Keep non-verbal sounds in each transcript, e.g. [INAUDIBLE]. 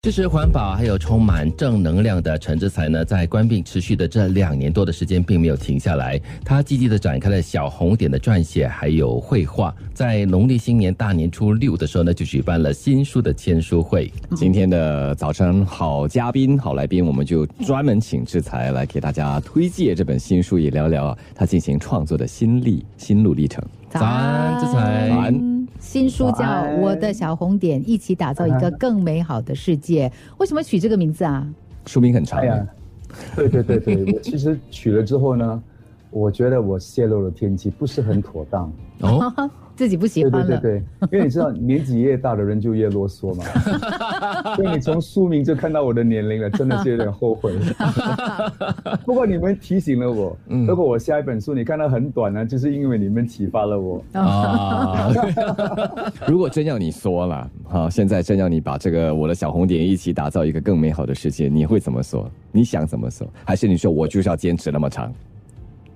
支持环保还有充满正能量的陈志才呢，在官病持续的这两年多的时间，并没有停下来。他积极的展开了小红点的撰写，还有绘画。在农历新年大年初六的时候呢，就举办了新书的签书会。今天的早晨好嘉宾、好来宾，我们就专门请志才来给大家推荐这本新书，也聊聊他进行创作的心历心路历程。早安，志才。早安。新书叫《我的小红点》，一起打造一个更美好的世界。为什么取这个名字啊？书名很长呀。对对对对，我其实取了之后呢，我觉得我泄露了天机，不是很妥当。哦。[LAUGHS] 自己不喜欢对，对对对，因为你知道年纪越大的人就越啰嗦嘛，[LAUGHS] 所以你从书名就看到我的年龄了，真的是有点后悔。[LAUGHS] 不过你们提醒了我，如果我下一本书你看到很短呢，就是因为你们启发了我。啊，如果真要你说了，好，现在真要你把这个我的小红点一起打造一个更美好的世界，你会怎么说？你想怎么说？还是你说我就是要坚持那么长？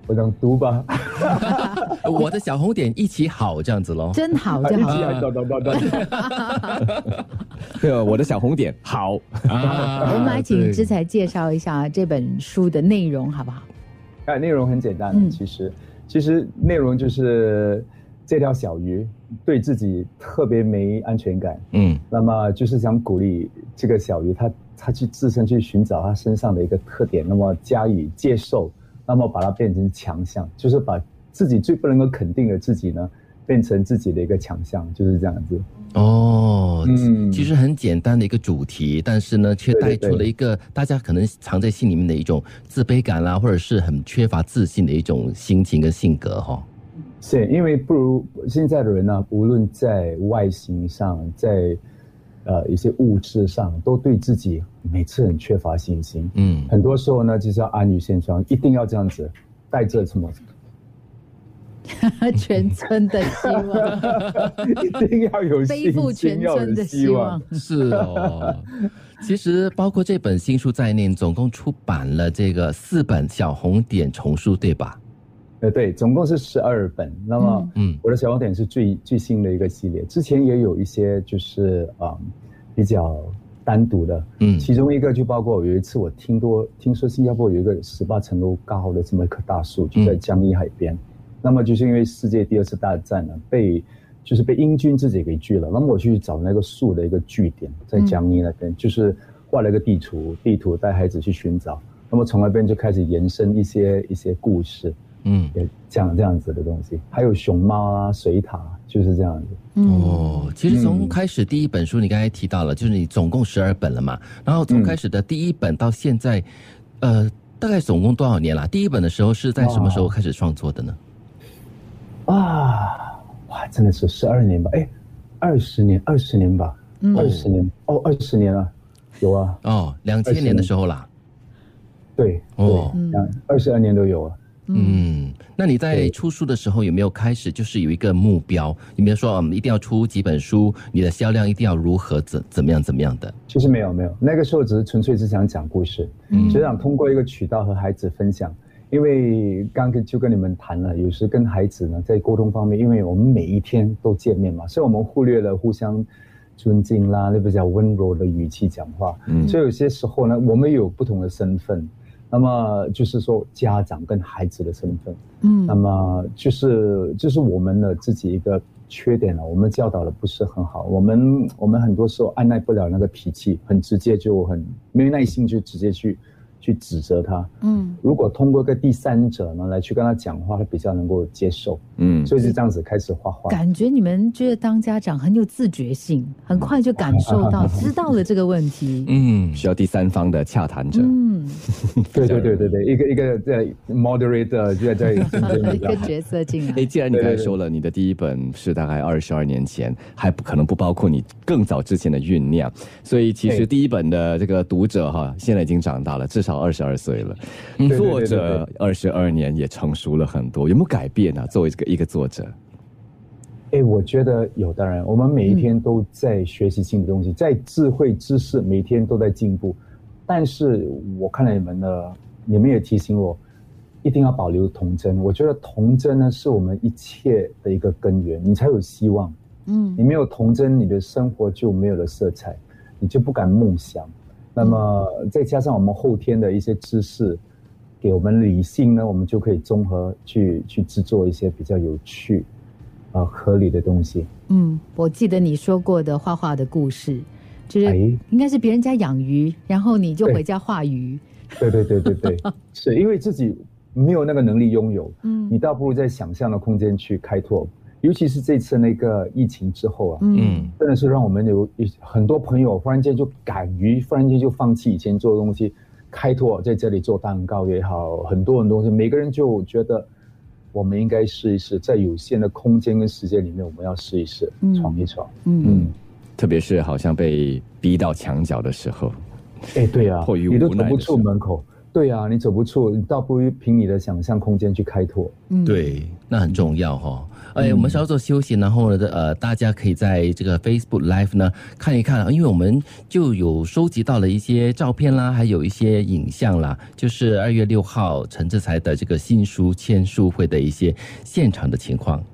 我想读吧，[LAUGHS] 我的小红点一起好这样子喽，真好，真好，对啊，[LAUGHS] 我的小红点好。啊。[LAUGHS] 我们来请之才介绍一下这本书的内容好不好？哎，内容很简单，其实其实内容就是这条小鱼对自己特别没安全感，嗯，那么就是想鼓励这个小鱼，它它去自身去寻找它身上的一个特点，那么加以接受。那么把它变成强项，就是把自己最不能够肯定的自己呢，变成自己的一个强项，就是这样子。哦，嗯，其实很简单的一个主题，但是呢，却带出了一个大家可能藏在心里面的一种自卑感啦，或者是很缺乏自信的一种心情跟性格哈。是，因为不如现在的人呢，无论在外形上，在。呃，一些物质上都对自己每次很缺乏信心。嗯，很多时候呢，就是要安于现状，一定要这样子，带着什么？[LAUGHS] 全村的希望，[LAUGHS] 一定要有背负全村的希望。是哦，其实包括这本新书在内，总共出版了这个四本小红点丛书，对吧？呃，对，总共是十二本。那么，嗯，我的小光点是最最新的一个系列。之前也有一些就是啊，比较单独的，嗯，其中一个就包括有一次我听多听说新加坡有一个十八层楼高的这么一棵大树，就在江一海边。那么就是因为世界第二次大战呢，被就是被英军自己给锯了。那么我去找那个树的一个据点，在江阴那边，就是画了一个地图，地图带孩子去寻找。那么从那边就开始延伸一些一些故事。嗯，也讲这样子的东西，还有熊猫啊、水獭，就是这样子。哦，其实从开始第一本书，你刚才提到了，就是你总共十二本了嘛。然后从开始的第一本到现在，呃，大概总共多少年了？第一本的时候是在什么时候开始创作的呢？啊，哇，真的是十二年吧？哎，二十年，二十年吧？二十年哦，二十年了，有啊。哦，两千年的时候啦。对，哦，两二十二年都有啊。嗯，那你在出书的时候有没有开始就是有一个目标？你比如说我们一定要出几本书？你的销量一定要如何怎怎么样怎么样的？其实没有没有，那个时候只是纯粹是想讲故事，嗯，只想通过一个渠道和孩子分享。因为刚跟就跟你们谈了，有时跟孩子呢在沟通方面，因为我们每一天都见面嘛，所以我们忽略了互相尊敬啦，那比较温柔的语气讲话，嗯，所以有些时候呢，我们有不同的身份。那么就是说，家长跟孩子的身份，嗯，那么就是就是我们的自己一个缺点了，我们教导的不是很好，我们我们很多时候按耐不了那个脾气，很直接就很没耐心就直接去。去指责他，嗯，如果通过一个第三者呢来去跟他讲话，他比较能够接受，嗯，所以是这样子开始画画。感觉你们觉得当家长很有自觉性，很快就感受到知道了这个问题，嗯，需要第三方的洽谈者，嗯，[LAUGHS] 对对对对对，一个一个在 moderator 就在这里，[LAUGHS] 一个角色进来。[LAUGHS] 哎，既然你刚才说了，你的第一本是大概二十二年前，还不可能不包括你更早之前的酝酿，所以其实第一本的这个读者哈，现在已经长大了，至少。到二十二岁了，作者二十二年也成熟了很多，有没有改变呢？作为这个一个作者，哎，我觉得有。当然，我们每一天都在学习新的东西，在智慧知识每天都在进步。但是我看了你们的，你们也提醒我，一定要保留童真。我觉得童真呢，是我们一切的一个根源，你才有希望。嗯，你没有童真，你的生活就没有了色彩。你就不敢梦想。那么再加上我们后天的一些知识，给我们理性呢，我们就可以综合去去制作一些比较有趣、啊合理的东西。嗯，我记得你说过的画画的故事，就是哎应该是别人家养鱼，然后你就回家画鱼。对对对对对，[LAUGHS] 是因为自己没有那个能力拥有，嗯你倒不如在想象的空间去开拓。尤其是这次那个疫情之后啊，嗯。嗯真的是让我们有一很多朋友忽然间就敢于，忽然间就放弃以前做的东西，开拓在这里做蛋糕也好，很多很多东西，每个人就觉得我们应该试一试，在有限的空间跟时间里面，我们要试一试，嗯。闯一闯。嗯。嗯，特别是好像被逼到墙角的时候，哎，对啊，迫于你都走不出无奈的时候门口，对啊，你走不出，你倒不如凭你的想象空间去开拓。嗯，对，那很重要哈、哎，我们稍作休息，然后呢，呃，大家可以在这个 Facebook Live 呢看一看，因为我们就有收集到了一些照片啦，还有一些影像啦，就是二月六号陈志才的这个新书签书会的一些现场的情况。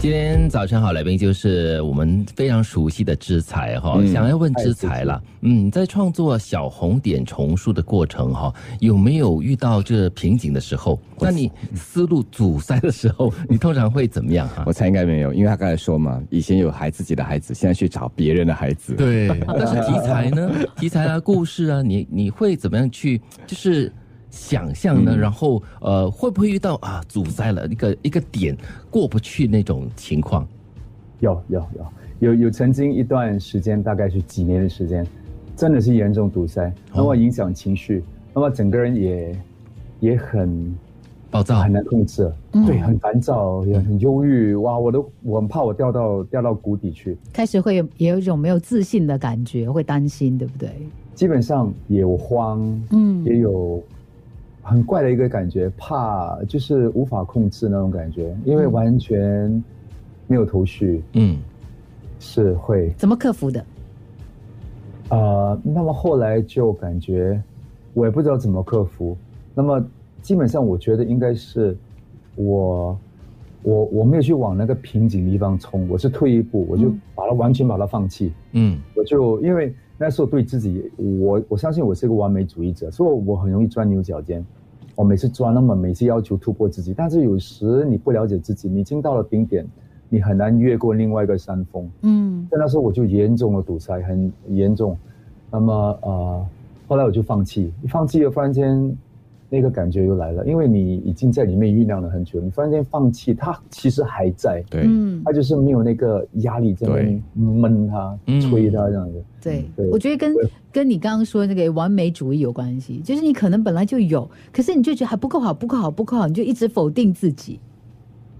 今天早晨好，来宾就是我们非常熟悉的知才哈，嗯想要问知才了，嗯，在创作小红点重塑的过程哈，有没有遇到这瓶颈的时候？那你思路阻塞的时候，[LAUGHS] 你通常会怎么样哈我？猜应该没有，因为他刚才说嘛，以前有孩自己的孩子，现在去找别人的孩子。，对，但是题材呢？[LAUGHS] 题材啊，故事啊，你你会怎么样去就是想象呢？然后呃，会不会遇到啊阻塞了一个一个点过不去那种情况？有有有有有曾经一段时间，大概是几年的时间，真的是严重堵塞，那么影响情绪，那么整个人也也很暴躁很难控制，对，很烦躁，也很忧郁，哇，我都我很怕我掉到掉到谷底去，开始会有也有一种没有自信的感觉，会担心，对不对？基本上也有慌，嗯也有很怪的一个感觉，怕就是无法控制那种感觉，因为完全没有头绪，嗯是会怎么克服的？呃，那么后来就感觉我也不知道怎么克服。那么基本上我觉得应该是我我我没有去往那个瓶颈地方冲，我是退一步，我就嗯把它完全把它放弃。嗯我就因为那时候对自己，我我相信我是个完美主义者，所以我很容易钻牛角尖。我每次抓，那么每次要求突破自己，但是有时你不了解自己，你已经到了顶点，你很难越过另外一个山峰。嗯。在那时候我就严重的堵塞，很严重。那么呃，后来我就放弃，一放弃了，忽然间那个感觉又来了，因为你已经在里面酝酿了很久，你忽然间放弃，它其实还在，对，嗯，它就是没有那个压力在那边闷它、嗯。吹它这样子。对对，我觉得跟对跟你刚刚说的那个完美主义有关系，就是你可能本来就有，可是你就觉得还不够好，不够好，不够好，你就一直否定自己。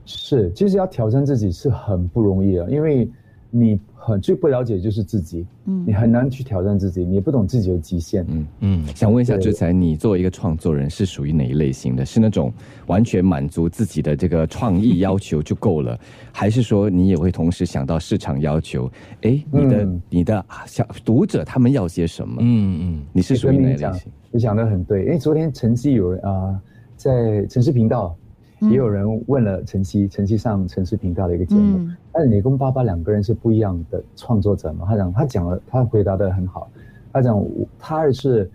是，其实要挑战自己是很不容易的，因为你很最不了解就是自己，嗯你很难去挑战自己，你也不懂自己的极限。嗯。嗯想问一下对志才，你作为一个创作人，是属于哪一类型的？是那种完全满足自己的这个创意要求就够了，[LAUGHS] 还是说你也会同时想到市场要求？哎，你的、嗯你的小读者他们要些什么？嗯嗯你是属于哪一类型？，你讲的很对。因为昨天晨曦有人啊、在城市频道嗯也有人问了晨曦，晨曦上城市频道的一个节目，嗯但是你跟爸爸两个人是不一样的创作者嘛？他讲，他讲了，他回答的很好。他讲，我他是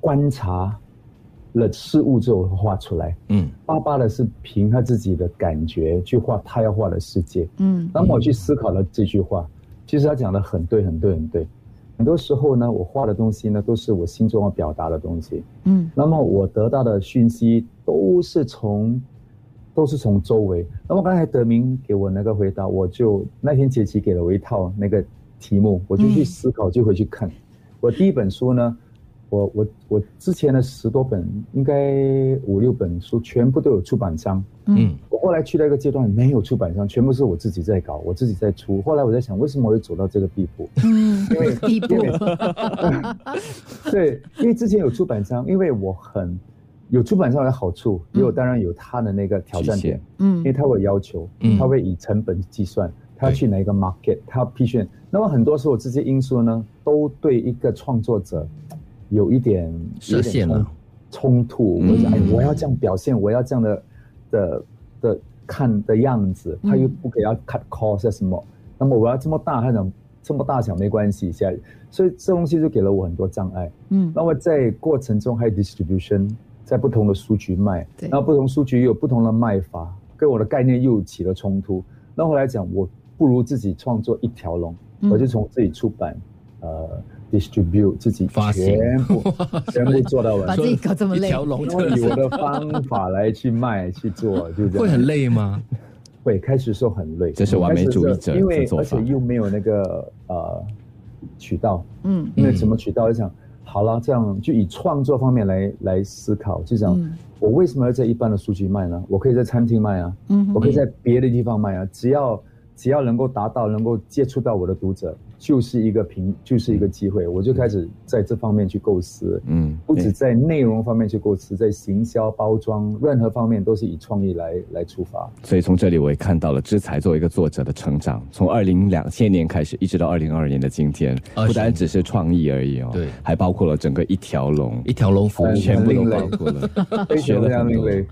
观察了事物之后画出来，嗯爸爸的是凭他自己的感觉去画他要画的世界。嗯那么我去思考了这句话，其实他讲的很对，很对，很对。很多时候呢，我画的东西呢，都是我心中要表达的东西。嗯那么我得到的讯息都是从都是从周围。那么刚才德明给我那个回答，我就那天杰奇给了我一套那个题目，我就去嗯思考，就回去看。我第一本书呢，我我我之前的十多本，应该五六本书，全部都有出版商。嗯我后来去到一个阶段，没有出版商，全部是我自己在搞，我自己在出。后来我在想，为什么我会走到这个地步？嗯，因为地步因为 [LAUGHS] 对，因为之前有出版商，因为我很有出版商的好处，也有当然有他的那个挑战点，嗯因为他会有要求嗯，他会以成本计算，他要去哪一个 market，他要批选。那么很多时候这些因素呢，都对一个创作者有一点设限了，有点冲冲突，嗯。或者哎，我要这样表现，我要这样的的的看的样子，他又不给要 cut cost 啊什么，那么我要这么大，他讲这么大小没关系，现在，所以这东西就给了我很多障碍。嗯。那么在过程中还有 distribution，在不同的书局卖，对。然后不同书局有不同的卖法，跟我的概念又起了冲突。那后来讲，我不如自己创作一条龙，嗯。我就从自己出版，呃，distribute 自己全部 [LAUGHS] 全部做到完。把，自己搞这么累一条，龙以我的方法来去卖去做，就这样。会很累吗？会开始时候很累，这是完美主义者因为的做法。而且又没有那个呃渠道，嗯。因为什么渠道？就想好了，这样就以创作方面来来思考，就想、嗯。我为什么要在一般的书局卖呢？我可以在餐厅卖啊，嗯我可以在别的地方卖啊，只要只要能够达到能够接触到我的读者，就是一个平就是一个机会，我就开始在这方面去构思。嗯，不止在内容方面去构思，在行销、包装，任何方面都是以创意来来出发。所以从这里我也看到了知才作为一个作者的成长，从二零两千年开始，一直到二零二二年的今天，不单只是创意而已哦，对还包括了整个一条龙，一条龙服务，嗯全部都包括了，[LAUGHS] 非常非。常另类。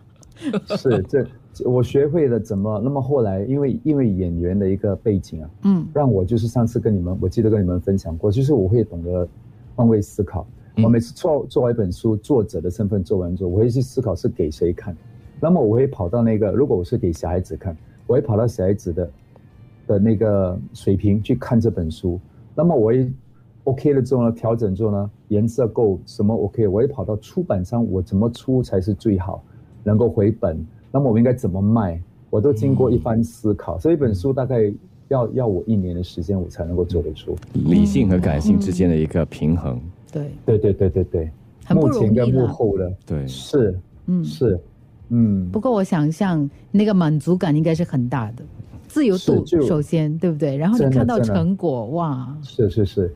是这这我学会了怎么，那么后来因为因为演员的一个背景啊，嗯让我就是上次跟你们，我记得跟你们分享过，就是我会懂得换位思考。嗯我每次做做完一本书，作者的身份做完之后，我会去思考是给谁看。那么我会跑到那个，如果我是给小孩子看，我会跑到小孩子的的那个水平去看这本书。那么我会 OK 了之后呢，调整之后呢，颜色够什么 OK，我会跑到出版商，我怎么出才是最好，能够回本？那么我应该怎么卖？我都经过一番思考，所以一本书大概要要我一年的时间，我才能够做得出。理性和感性之间的一个平衡，对，对对对对对，很不幕前跟幕。后的，对，是嗯，是，嗯。不，过我想象那个满足感应该是很大的，自由度首先对不对？然后你看到成果，哇，是是是，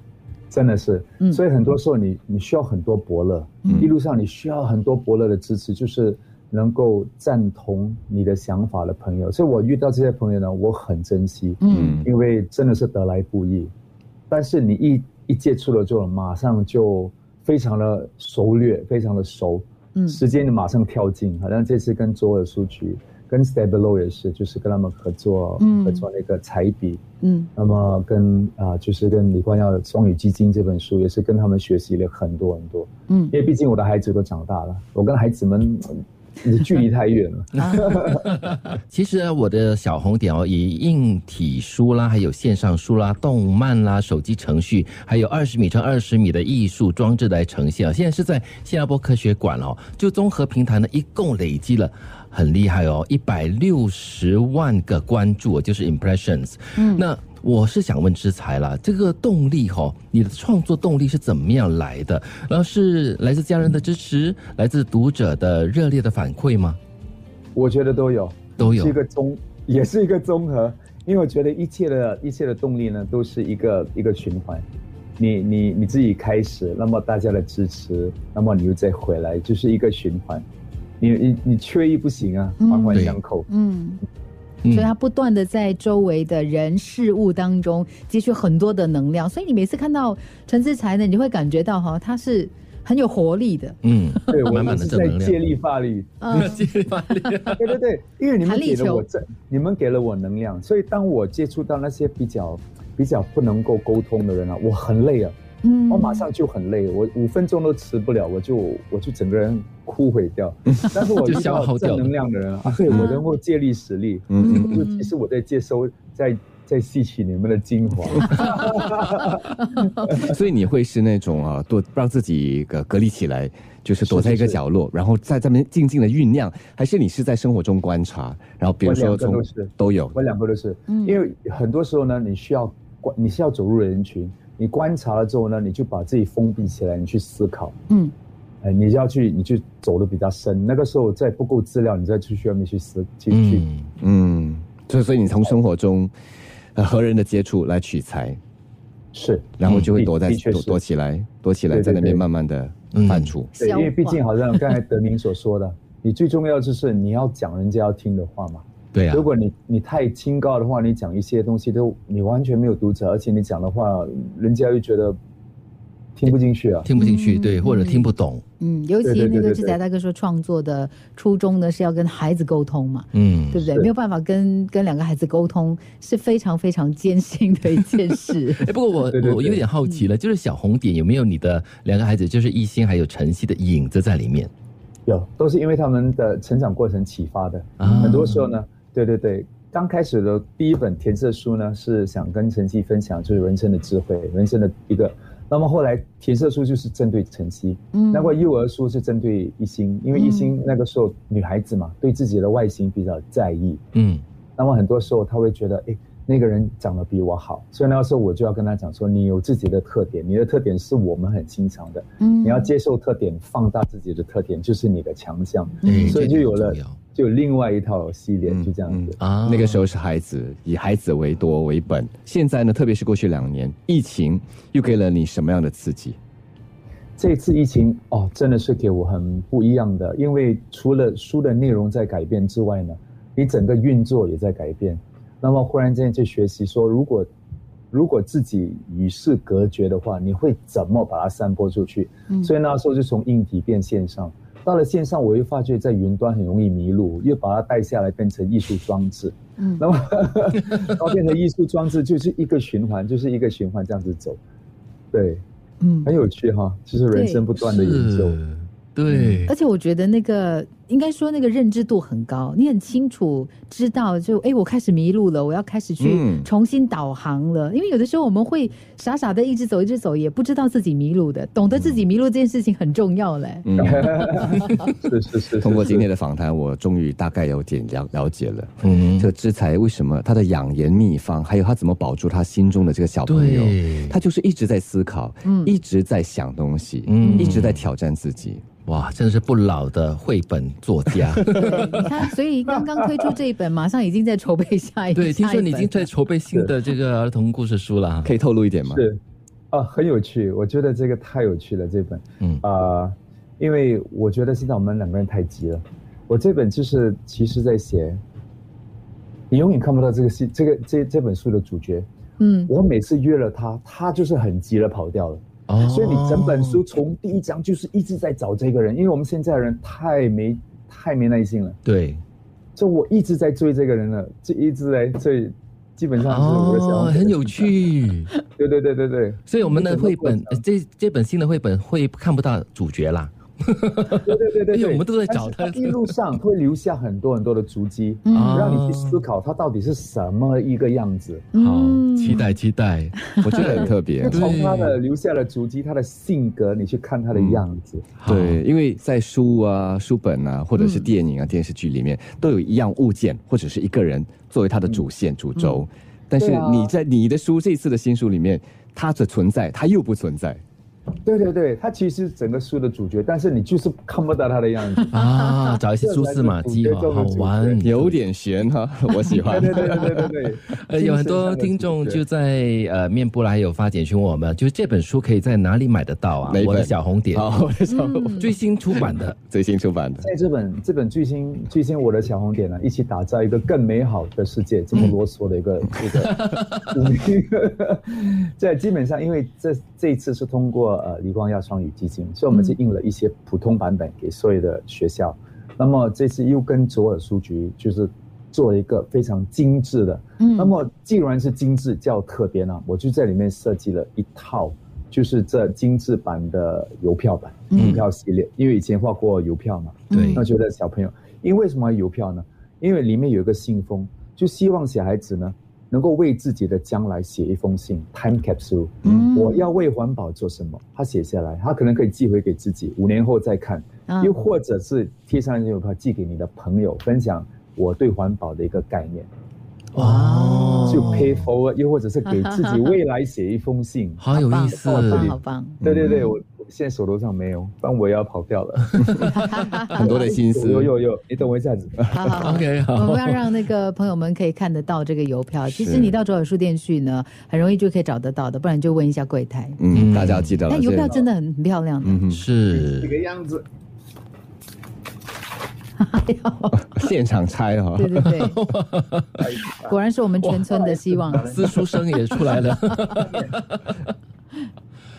真的是。嗯。所以很多时候你你需要很多伯乐，嗯。一路上你需要很多伯乐的支持，就是能够赞同你的想法的朋友。所以我遇到这些朋友呢，我很珍惜，嗯因为真的是得来不易。但是你一一接触了之后，马上就非常的熟略，非常的熟，嗯时间就马上跳进。好像这次跟左耳书局、跟 Stabilo 也是，就是跟他们合作，嗯合作那个彩笔。嗯那么跟啊、就是跟李光耀双语基金这本书，也是跟他们学习了很多很多。嗯因为毕竟我的孩子都长大了，我跟孩子们呃距离太远了。[LAUGHS] 其实啊我的小红点哦，以硬体书啦，还有线上书啦、动漫啦、手机程序，还有二十米乘二十米的艺术装置来呈现啊。现在是在新加坡科学馆哦，就综合平台呢，一共累积了。很厉害哦，一百六十万个关注哦，就是 impressions。嗯那我是想问之才啦，这个动力哈、哦，你的创作动力是怎么样来的？然后是来自家人的支持，来自读者的热烈的反馈吗？我觉得都有，都有是一个综，也是一个综合。因为我觉得一切的一切的动力呢，都是一个一个循环。你你你自己开始，那么大家的支持，那么你又再回来，就是一个循环。你你你缺一不行啊，嗯环环相扣。嗯。嗯所以他不断的在周围的人事物当中汲取很多的能量，所以你每次看到陈志才呢，你会感觉到哈，他是很有活力的。嗯，对，我满满们是的正能量。在借力发力。嗯，对对对，因为你们给了我这，你们给了我能量，所以当我接触到那些比较比较不能够沟通的人啊，我很累啊，嗯。我马上就很累，我五分钟都迟不了，我就我就整个人枯萎掉。[LAUGHS] 但是我遇就消耗掉了。到正能量的人啊，对我能够借力使力，嗯嗯就其实我在接收，在在吸取你们的精华。[LAUGHS] 所以你会是那种啊，躲让自己隔隔离起来，就是躲在一个是是角落，然后在这边静静的酝酿，还是你是在生活中观察，然后比如说从都有，我两个都是，嗯。因为很多时候呢，你需要观，你是要走入人群，你观察了之后呢，你就把自己封闭起来，你去思考，嗯。哎，你要去，你去走的比较深。那个时候再不够资料，你再出去外面去思，进去，嗯，嗯，所以所以你从生活中呃和人的接触来取材，是，然后就会躲在躲躲起来，躲起来，在那边慢慢的嗯。泛出。对，因为毕竟好像刚才德明所说的，你最重要就是你要讲人家要听的话嘛。对啊如，果你你太清高的话，你讲一些东西都你完全没有读者，而且你讲的话，人家又觉得听不进去啊。听不进去，嗯对，或者听不懂，嗯，尤其那个志才大哥说创作的初衷呢是要跟孩子沟通嘛，嗯，对不对？是没有办法跟跟两个孩子沟通是非常非常艰辛的一件事。[LAUGHS] 哎，不过我我有点好奇了，就是小红点有没有你的两个孩子，就是艺兴还有晨曦的影子在里面？有，都是因为他们的成长过程启发的。啊很多时候呢，对对对，刚开始的第一本填色书呢，是想跟晨曦分享就是人生的智慧，人生的一个。那么后来填色书就是针对晨曦，嗯。那个幼儿书是针对一心，因为一心那个时候女孩子嘛，对自己的外形比较在意，嗯。那么很多时候她会觉得，哎，那个人长得比我好，所以那个时候我就要跟她讲说，你有自己的特点，你的特点是我们很欣赏的，嗯。你要接受特点，放大自己的特点，就是你的强项。嗯所以就有了就有另外一套系列，嗯就这样子。啊那个时候是孩子，以孩子为多为本。现在呢，特别是过去两年，疫情又给了你什么样的刺激？这次疫情哦，真的是给我很不一样的，因为除了书的内容在改变之外呢，你整个运作也在改变。那么忽然间就学习说，如果如果自己与世隔绝的话，你会怎么把它散播出去？嗯所以那时候就从硬体变线上，到了线上，我又发觉在云端很容易迷路，又把它带下来变成艺术装置。嗯。那么 [LAUGHS] 然后变成艺术装置，就是一个循环，就是一个循环这样子走，对，嗯。很有趣哈，就是人生不断的研究。是对。而且我觉得那个应该说那个认知度很高，你很清楚知道就哎，我开始迷路了，我要开始去嗯重新导航了。因为有的时候我们会傻傻的一直走一直走，也不知道自己迷路的，懂得自己迷路这件事情很重要嘞。嗯，是是是，[LAUGHS] 通过今天的的访谈，我终于大概有点了了解了。嗯这个知才为什么他的养颜秘方，还有他怎么保住他心中的这个小朋友，他就是一直在思考，嗯一直在想东西，嗯一直在挑战自己。哇，真的是不老的绘本作家。对，你看，所以刚刚推出这一本，马上已经在筹备下一 [LAUGHS] 对，听说你已经在筹备新的这个儿童故事书了。可以透露一点吗？是啊，很有趣，我觉得这个太有趣了，这本嗯啊、因为我觉得现在我们两个人太急了。我这本就是其实在写，你永远看不到这个戏，这个这这本书的主角。嗯我每次约了他，他就是很急了跑掉了。哦所以你整本书从第一章就是一直在找这个人，因为我们现在的人太没太没耐心了，对。就我一直在追这个人了，就一直在追，基本上是我的想哦，很有趣。[LAUGHS] 对对对对对，所以我们的绘本这这本新的绘本会看不到主角啦。对对对对对，因为我们都在找他一路上会留下很多很多的足迹，嗯让你去思考他到底是什么一个样子。好，嗯期待期待。[LAUGHS] 我觉得很特别。[LAUGHS] 从他的留下的足迹，他的性格，你去看他的样子。好对，因为在书啊、书本啊，或者是电影啊、电视剧里面，都有一样物件或者是一个人作为他的主线、主轴。但是你在你的书这次的新书里面，它的存在，它又不存在。对对对，他其实整个书的主角，但是你就是看不到他的样子。[LAUGHS] 啊，找一些蛛丝马迹，好好玩。有点悬哈，我喜欢。对对对对对对对，呃，[LAUGHS] 有很多听众就在呃面部啦，还有发简讯问我们，就是这本书可以在哪里买得到啊我的小红点，好，我的小嗯 [LAUGHS] 最新出版的。最新出版的。在这本这本最新最新我的小红点呢，一起打造一个更美好的世界，这么啰嗦的一个这个使命。这基本上因为这这一次是通过呃李光耀双语基金，所以我们是印了一些普通版本给所有的学校。那么这次又跟左耳书局就是做了一个非常精致的。嗯那么既然是精致叫特别呢，我就在里面设计了一套。就是这精致版的邮票版，嗯邮票系列，因为以前画过邮票嘛，对那觉得小朋友，因为为什么邮票呢？因为里面有一个信封，就希望小孩子呢能够为自己的将来写一封信，time capsule。嗯我要为环保做什么？他写下来，他可能可以寄回给自己，五年后再看，啊又或者是贴上邮票寄给你的朋友，分享我对环保的一个概念，哇，就 pay forward，又或者是给自己未来写一封信。好有意思好。棒好棒。对对对，我我现在手头上没有，不然我也要跑掉了。[LAUGHS] 很多的心思。有有有，你等我一下子。好好好 OK，好我们要让那个朋友们可以看得到这个邮票。其实你到左耳书店去呢，很容易就可以找得到的，不然就问一下柜台。嗯，嗯大家要记得了。但邮票真的很漂亮的。嗯是，这个样子，现场拆哈。对对对，[LAUGHS] 果然是我们全村的希望。[LAUGHS] 私书生也出来了。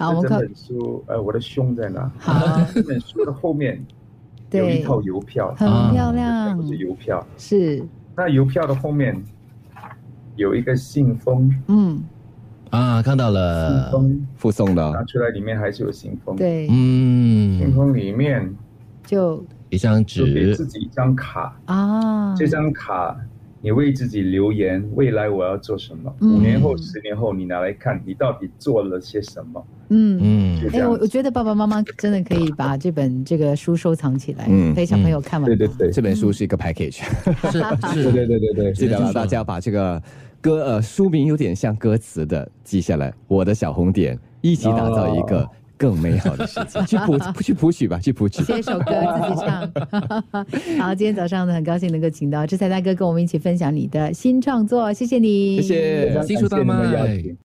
好，我们这本书，呃，我的胸在哪？好，[LAUGHS] 这本书的后面有一，套邮票，很啊漂亮全部，是邮票。是，那邮票的后面有一个信封，嗯，啊，看到信了，封附送的哦，拿出来，里面还是有信封。，对，嗯信嗯，封里面就一张纸给纸自己一张卡，啊，这张卡你为自己留言，未来我要做什么？嗯。五年后、十年后，你拿来看，你到底做了些什么？嗯。嗯。哎。我我觉得爸爸妈妈真的可以把这本这个书收藏起来，嗯。陪小朋友看完。对对对，这本书是一个 package，是对 [LAUGHS] 是，对对对。对，记得了，大家把这个歌呃书名有点像歌词的记下来，我的小红点，一起打造一个更美好的事情。[LAUGHS] 去谱去谱曲吧，去谱曲。写一首歌自己唱。[LAUGHS] 好，今天早上呢，很高兴能够请到志才大哥跟我们一起分享你的新创作，谢谢你，谢谢新书大感谢你们邀卖请